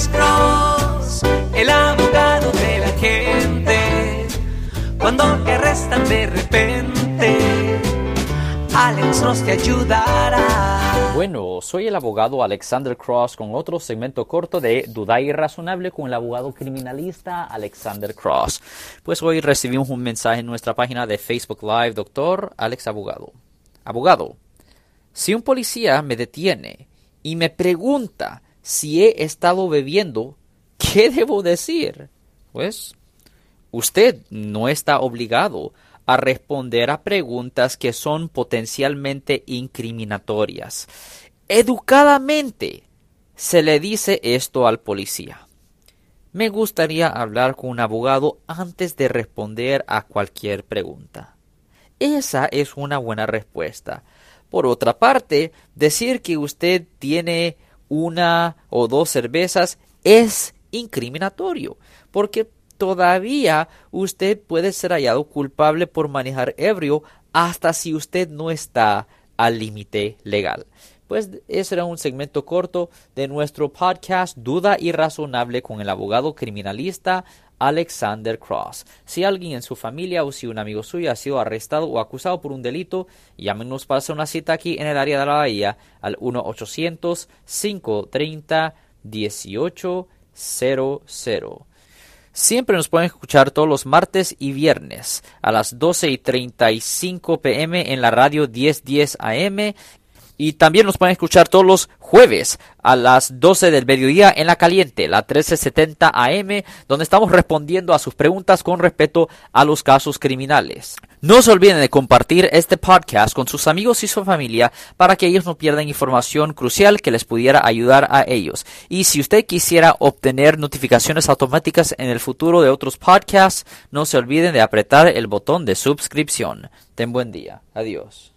Alex Cross, el abogado de la gente. Cuando te arrestan de repente, Alex Cross te ayudará. Bueno, soy el abogado Alexander Cross con otro segmento corto de Duda Irrazonable con el abogado criminalista Alexander Cross. Pues hoy recibimos un mensaje en nuestra página de Facebook Live, doctor Alex Abogado. Abogado, si un policía me detiene y me pregunta si he estado bebiendo, ¿qué debo decir? Pues usted no está obligado a responder a preguntas que son potencialmente incriminatorias. Educadamente se le dice esto al policía. Me gustaría hablar con un abogado antes de responder a cualquier pregunta. Esa es una buena respuesta. Por otra parte, decir que usted tiene una o dos cervezas es incriminatorio, porque todavía usted puede ser hallado culpable por manejar ebrio hasta si usted no está al límite legal. Pues ese era un segmento corto de nuestro podcast Duda Irrazonable con el abogado criminalista Alexander Cross. Si alguien en su familia o si un amigo suyo ha sido arrestado o acusado por un delito, llámenos para hacer una cita aquí en el área de la Bahía al 1-800-530-1800. Siempre nos pueden escuchar todos los martes y viernes a las 12 y 35 pm en la radio 1010 AM y también nos pueden escuchar todos los jueves a las 12 del mediodía en la caliente, la 1370 AM, donde estamos respondiendo a sus preguntas con respecto a los casos criminales. No se olviden de compartir este podcast con sus amigos y su familia para que ellos no pierdan información crucial que les pudiera ayudar a ellos. Y si usted quisiera obtener notificaciones automáticas en el futuro de otros podcasts, no se olviden de apretar el botón de suscripción. Ten buen día. Adiós.